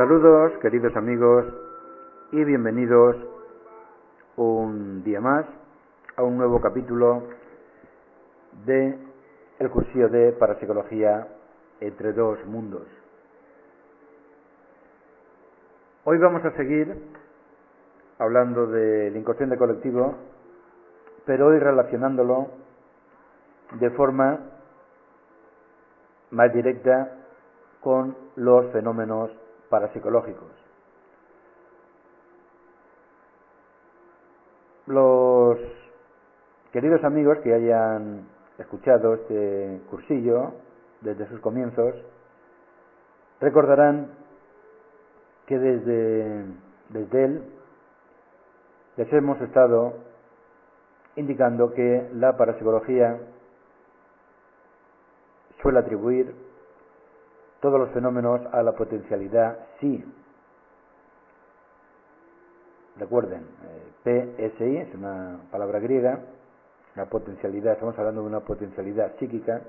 Saludos, queridos amigos, y bienvenidos un día más a un nuevo capítulo de el cursillo de Parapsicología entre dos mundos. Hoy vamos a seguir hablando del inconsciente colectivo, pero hoy relacionándolo de forma más directa con los fenómenos parapsicológicos. Los queridos amigos que hayan escuchado este cursillo desde sus comienzos recordarán que desde, desde él les hemos estado indicando que la parapsicología suele atribuir todos los fenómenos a la potencialidad sí. Recuerden, eh, PSI es una palabra griega, la potencialidad, estamos hablando de una potencialidad psíquica,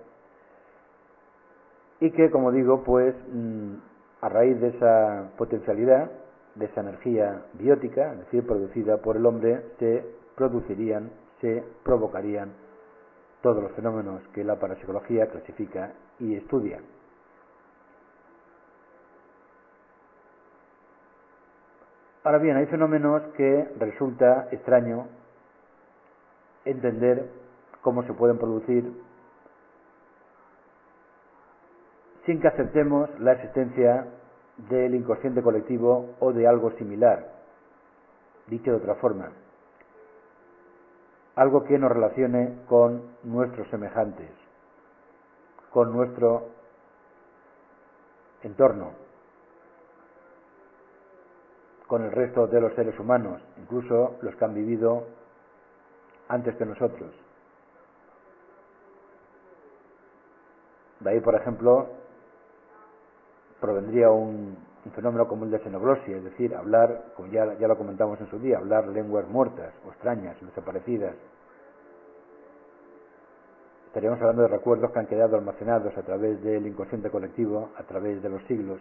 y que, como digo, pues mm, a raíz de esa potencialidad, de esa energía biótica, es decir, producida por el hombre, se producirían, se provocarían todos los fenómenos que la parapsicología clasifica y estudia. Ahora bien, hay fenómenos que resulta extraño entender cómo se pueden producir sin que aceptemos la existencia del inconsciente colectivo o de algo similar, dicho de otra forma, algo que nos relacione con nuestros semejantes, con nuestro entorno, con el resto de los seres humanos, incluso los que han vivido antes que nosotros. De ahí, por ejemplo, provendría un, fenómeno como el de xenoglosia, es decir, hablar, como ya, ya lo comentamos en su día, hablar lenguas muertas o extrañas, desaparecidas. Estaríamos hablando de recuerdos que han quedado almacenados a través del inconsciente colectivo, a través de los siglos,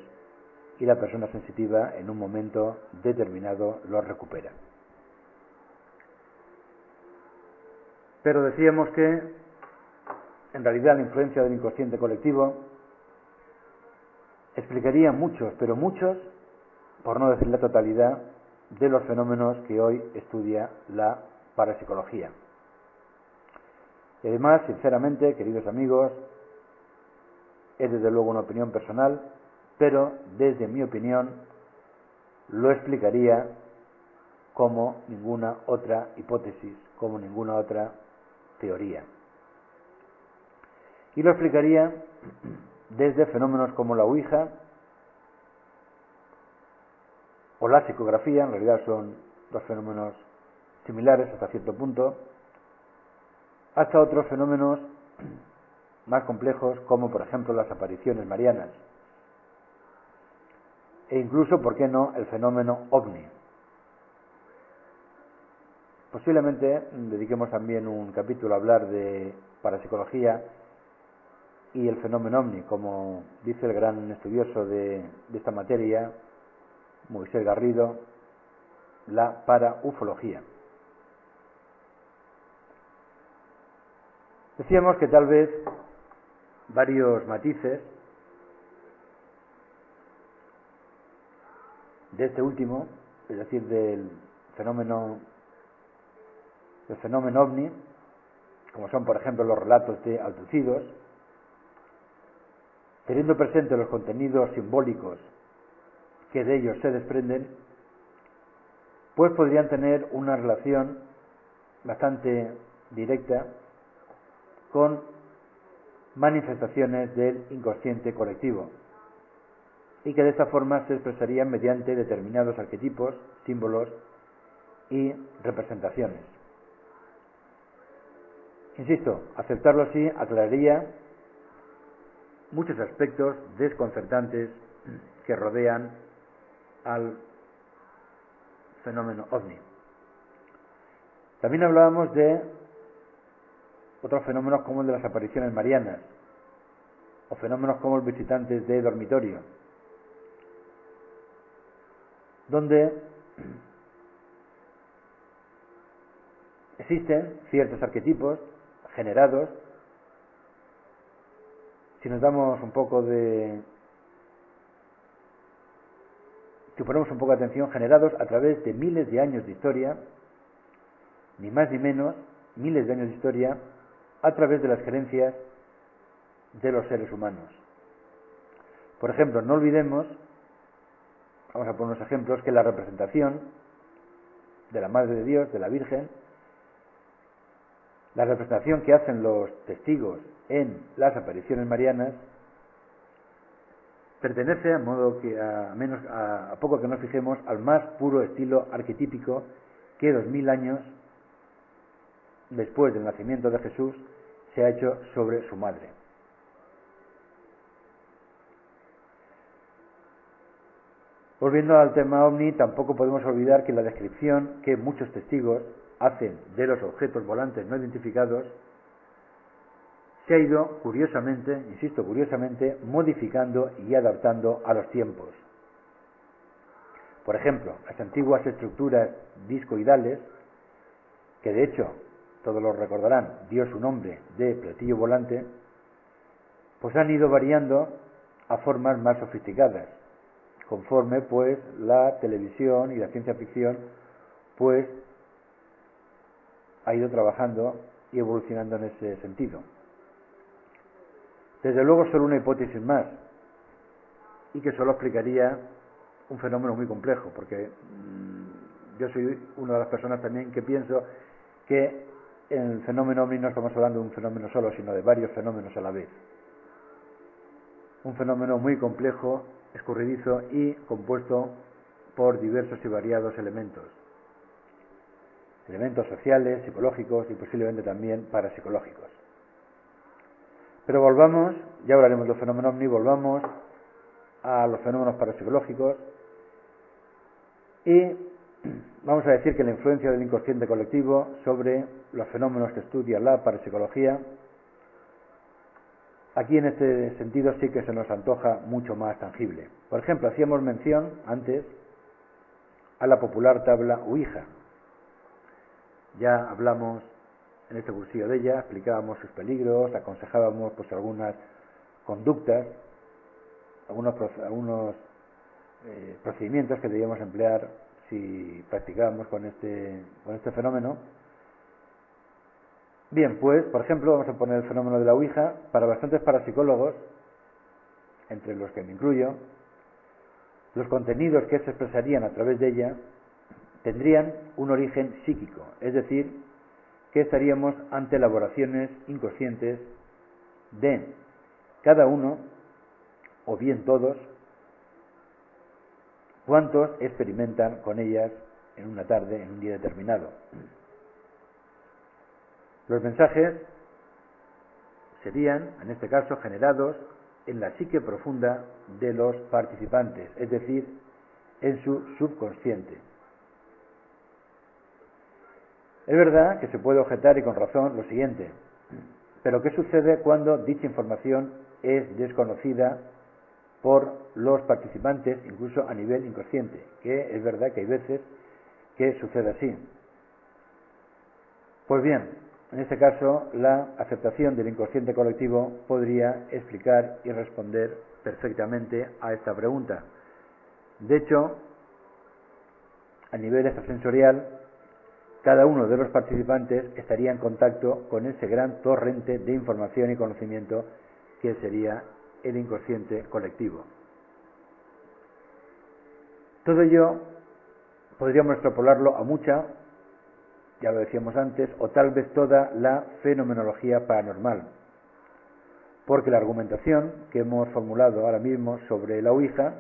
y la persona sensitiva en un momento determinado los recupera. Pero decíamos que en realidad la influencia del inconsciente colectivo explicaría muchos, pero muchos, por no decir la totalidad, de los fenómenos que hoy estudia la parapsicología. Y además, sinceramente, queridos amigos, es desde luego una opinión personal, pero desde mi opinión lo explicaría como ninguna otra hipótesis, como ninguna otra teoría. Y lo explicaría desde fenómenos como la Ouija o la psicografía, en realidad son dos fenómenos similares hasta cierto punto, hasta otros fenómenos más complejos como por ejemplo las apariciones marianas e incluso, ¿por qué no?, el fenómeno ovni. Posiblemente dediquemos también un capítulo a hablar de parapsicología y el fenómeno ovni, como dice el gran estudioso de, esta materia, Moisés Garrido, la paraufología. Decíamos que tal vez varios matices de este último, es decir, del fenómeno el fenómeno ovni, como son por ejemplo los relatos de abducidos, teniendo presente los contenidos simbólicos que de ellos se desprenden, pues podrían tener una relación bastante directa con manifestaciones del inconsciente colectivo, y que de esta forma se expresarían mediante determinados arquetipos, símbolos y representaciones. Insisto, aceptarlo así aclararía muchos aspectos desconcertantes que rodean al fenómeno ovni. También hablábamos de otros fenómenos como el de las apariciones marianas o fenómenos como el visitantes de dormitorio, donde existen ciertos arquetipos generados. Si nos damos un poco de si ponemos un poco de atención, generados a través de miles de años de historia, ni más ni menos, miles de años de historia, a través de las creencias de los seres humanos. Por ejemplo, no olvidemos, vamos a poner unos ejemplos, que la representación de la Madre de Dios, de la Virgen, la representación que hacen los testigos en las apariciones marianas, pertenece, a modo que a, menos, a, poco que nos fijemos, al más puro estilo arquetípico que dos mil años después del nacimiento de Jesús se ha hecho sobre su madre. Volviendo al tema ovni, tampoco podemos olvidar que la descripción que muchos testigos hacen de los objetos volantes no identificados se ha ido, curiosamente, insisto, curiosamente, modificando y adaptando a los tiempos. Por ejemplo, las antiguas estructuras discoidales, que de hecho, todos lo recordarán, dio su nombre de platillo volante, pues han ido variando a formas más sofisticadas, conforme pues la televisión y la ciencia ficción pues ha ido trabajando y evolucionando en ese sentido. Desde luego solo una hipótesis más y que solo explicaría un fenómeno muy complejo, porque mm, yo soy una de las personas también que pienso que en el fenómeno ovni no estamos hablando de un fenómeno solo, sino de varios fenómenos a la vez. Un fenómeno muy complejo, escurridizo y compuesto por diversos y variados elementos. Elementos sociales, psicológicos y posiblemente también parapsicológicos. Pero volvamos, ya hablaremos de los fenómenos ovni, volvamos a los fenómenos parapsicológicos y vamos a decir que la influencia del inconsciente colectivo sobre los fenómenos que estudia la parapsicología, aquí en este sentido sí que se nos antoja mucho más tangible. Por ejemplo, hacíamos mención antes a la popular tabla Ouija. Ya hablamos en este cursillo de ella, explicábamos sus peligros, aconsejábamos pues algunas conductas, algunos, algunos eh, procedimientos que debíamos emplear si practicábamos con este, con este fenómeno. Bien, pues, por ejemplo, vamos a poner el fenómeno de la Ouija. Para bastantes parapsicólogos, entre los que me incluyo, los contenidos que se expresarían a través de ella tendrían un origen psíquico, es decir, que estaríamos ante elaboraciones inconscientes de cada uno, o bien todos, cuantos experimentan con ellas en una tarde, en un día determinado. Los mensajes serían, en este caso, generados en la psique profunda de los participantes, es decir, en su subconsciente. Es verdad que se puede objetar y con razón lo siguiente, pero ¿qué sucede cuando dicha información es desconocida por los participantes, incluso a nivel inconsciente? Que es verdad que hay veces que sucede así. Pues bien, en este caso, la aceptación del inconsciente colectivo podría explicar y responder perfectamente a esta pregunta. De hecho, a nivel extrasensorial, cada uno de los participantes estaría en contacto con ese gran torrente de información y conocimiento que sería el inconsciente colectivo. Todo ello podríamos extrapolarlo a mucha, ya lo decíamos antes, o tal vez toda la fenomenología paranormal, porque la argumentación que hemos formulado ahora mismo sobre la Ouija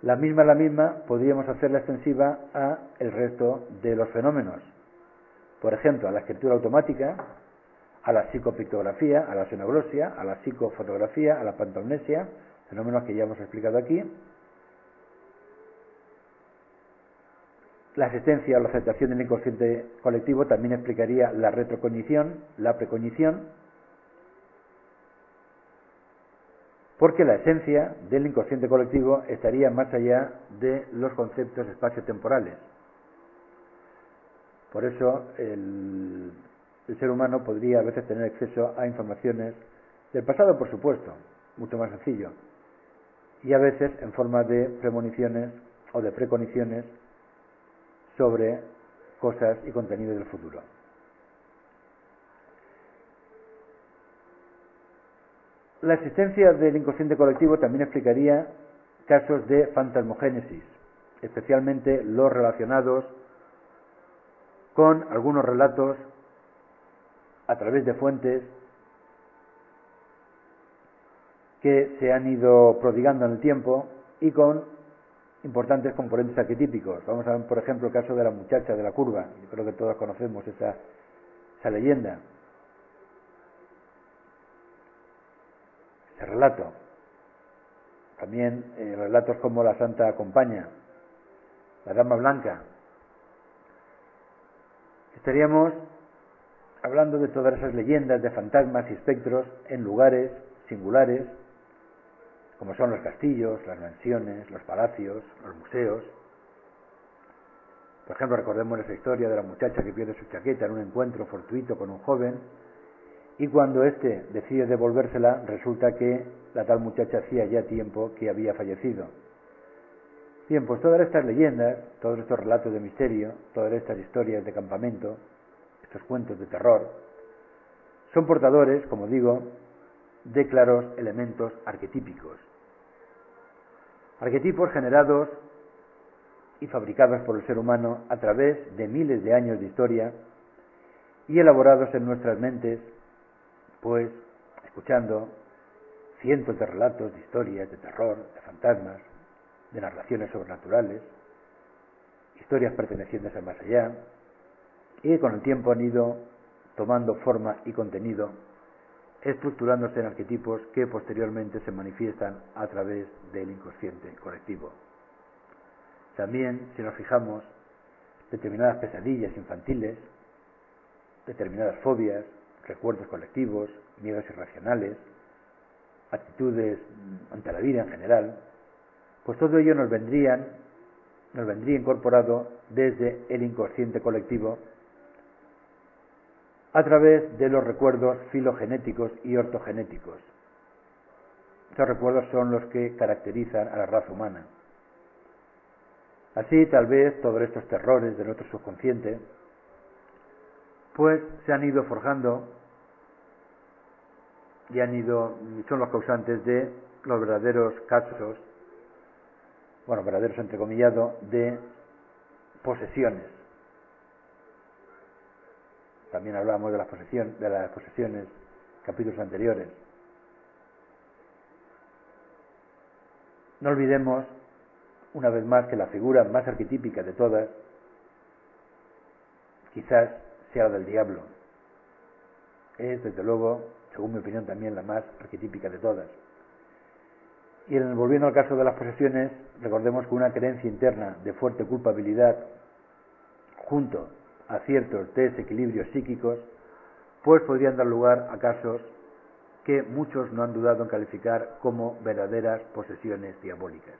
La misma, la misma, podríamos hacerla extensiva a el resto de los fenómenos. Por ejemplo, a la escritura automática, a la psicopictografía, a la xenoglosia, a la psicofotografía, a la pantomnesia, fenómenos que ya hemos explicado aquí. La asistencia o la aceptación del inconsciente colectivo también explicaría la retrocognición, la precognición, porque la esencia del inconsciente colectivo estaría más allá de los conceptos espaciotemporales. Por eso el, ser humano podría a veces tener acceso a informaciones del pasado, por supuesto, mucho más sencillo, y a veces en forma de premoniciones o de preconiciones sobre cosas y contenidos del futuro. La existencia del inconsciente colectivo también explicaría casos de fantasmogénesis, especialmente los relacionados con algunos relatos a través de fuentes que se han ido prodigando en el tiempo y con importantes componentes arquetípicos. Vamos a ver, por ejemplo, el caso de la muchacha de la curva. Yo creo que todos conocemos esa, leyenda. relato. También eh, relatos como La Santa Compaña, La Dama Blanca. Estaríamos hablando de todas esas leyendas de fantasmas y espectros en lugares singulares, como son los castillos, las mansiones, los palacios, los museos. Por ejemplo, recordemos esa historia de la muchacha que pierde su chaqueta en un encuentro fortuito con un joven y cuando éste decide devolvérsela, resulta que la tal muchacha hacía ya tiempo que había fallecido. Bien, pues todas estas leyendas, todos estos relatos de misterio, todas estas historias de campamento, estos cuentos de terror, son portadores, como digo, de claros elementos arquetípicos. Arquetipos generados y fabricados por el ser humano a través de miles de años de historia y elaborados en nuestras mentes pues, escuchando cientos de relatos, de historias, de terror, de fantasmas, de narraciones sobrenaturales, historias pertenecientes al más allá, y con el tiempo han ido tomando forma y contenido, estructurándose en arquetipos que posteriormente se manifiestan a través del inconsciente colectivo. También, si nos fijamos, determinadas pesadillas infantiles, determinadas fobias, recuerdos colectivos, miedos irracionales, actitudes ante la vida en general, pues todo ello nos vendrían, nos vendría incorporado desde el inconsciente colectivo a través de los recuerdos filogenéticos y ortogenéticos. Estos recuerdos son los que caracterizan a la raza humana. Así, tal vez todos estos terrores de nuestro subconsciente, pues se han ido forjando y han ido, son los causantes de los verdaderos casos, bueno, verdaderos entrecomillado, de posesiones. También hablábamos de las posesiones, de las posesiones, capítulos anteriores. No olvidemos, una vez más, que la figura más arquetípica de todas, quizás sea la del diablo. Es, desde luego, según mi opinión también la más arquetípica de todas. Y volviendo al caso de las posesiones, recordemos que una creencia interna de fuerte culpabilidad, junto a ciertos desequilibrios psíquicos, pues podrían dar lugar a casos que muchos no han dudado en calificar como verdaderas posesiones diabólicas.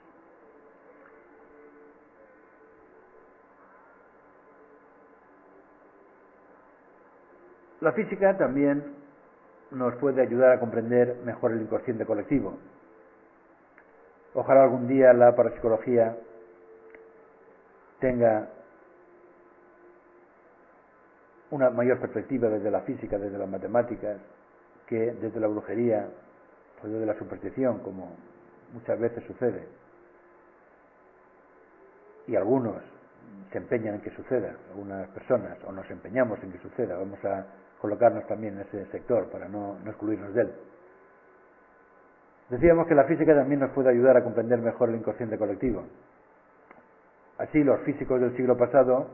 La física también nos puede ayudar a comprender mejor el inconsciente colectivo. Ojalá algún día la parapsicología tenga una mayor perspectiva desde la física, desde las matemáticas, que desde la brujería o desde la superstición, como muchas veces sucede. Y algunos se empeñan en que suceda, algunas personas, o nos empeñamos en que suceda. Vamos a colocarnos también en ese sector para no, excluirnos de él. Decíamos que la física también nos puede ayudar a comprender mejor el inconsciente colectivo. Así, los físicos del siglo pasado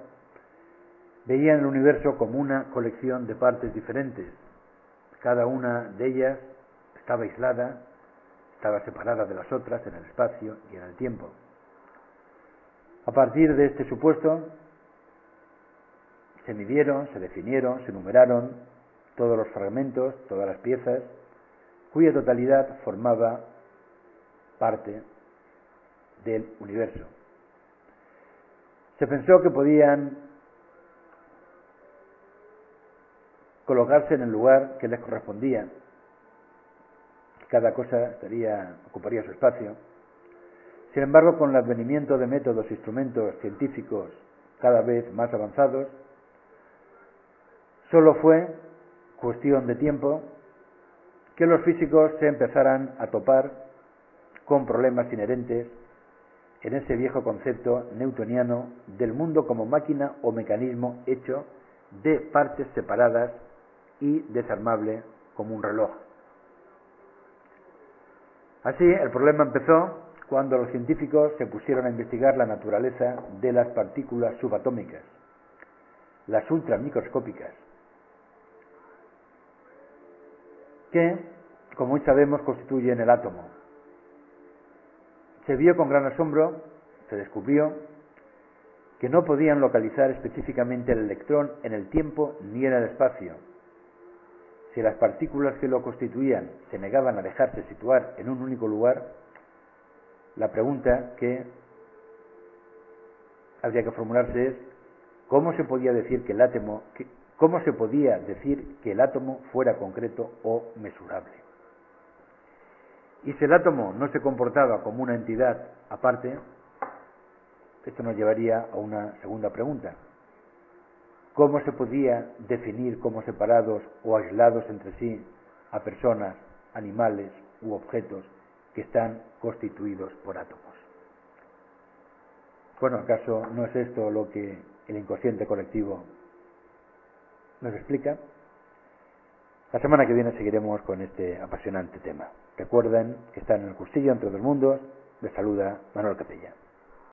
veían el universo como una colección de partes diferentes. Cada una de ellas estaba aislada, estaba separada de las otras en el espacio y en el tiempo. A partir de este supuesto, se midieron, se definieron, se numeraron todos los fragmentos, todas las piezas, cuya totalidad formaba parte del universo. Se pensó que podían colocarse en el lugar que les correspondía. Cada cosa estaría, ocuparía su espacio. Sin embargo, con el advenimiento de métodos e instrumentos científicos cada vez más avanzados, solo fue cuestión de tiempo que los físicos se empezaran a topar con problemas inherentes en ese viejo concepto newtoniano del mundo como máquina o mecanismo hecho de partes separadas y desarmable como un reloj. Así, el problema empezó cuando los científicos se pusieron a investigar la naturaleza de las partículas subatómicas, las ultramicroscópicas, que, como hoy sabemos, constituyen el átomo. Se vio con gran asombro, se descubrió, que no podían localizar específicamente el electrón en el tiempo ni en el espacio, si las partículas que lo constituían se negaban a dejarse situar en un único lugar, la pregunta que habría que formularse es cómo se podía decir que el átomo cómo se podía decir que el átomo fuera concreto o mesurable. Y si el átomo no se comportaba como una entidad aparte, esto nos llevaría a una segunda pregunta. ¿Cómo se podía definir como separados o aislados entre sí a personas, animales u objetos que están constituidos por átomos? Bueno, ¿acaso no es esto lo que el inconsciente colectivo nos explica? La semana que viene seguiremos con este apasionante tema. Recuerden que están en el cursillo entre dos mundos. Les saluda Manuel Capella.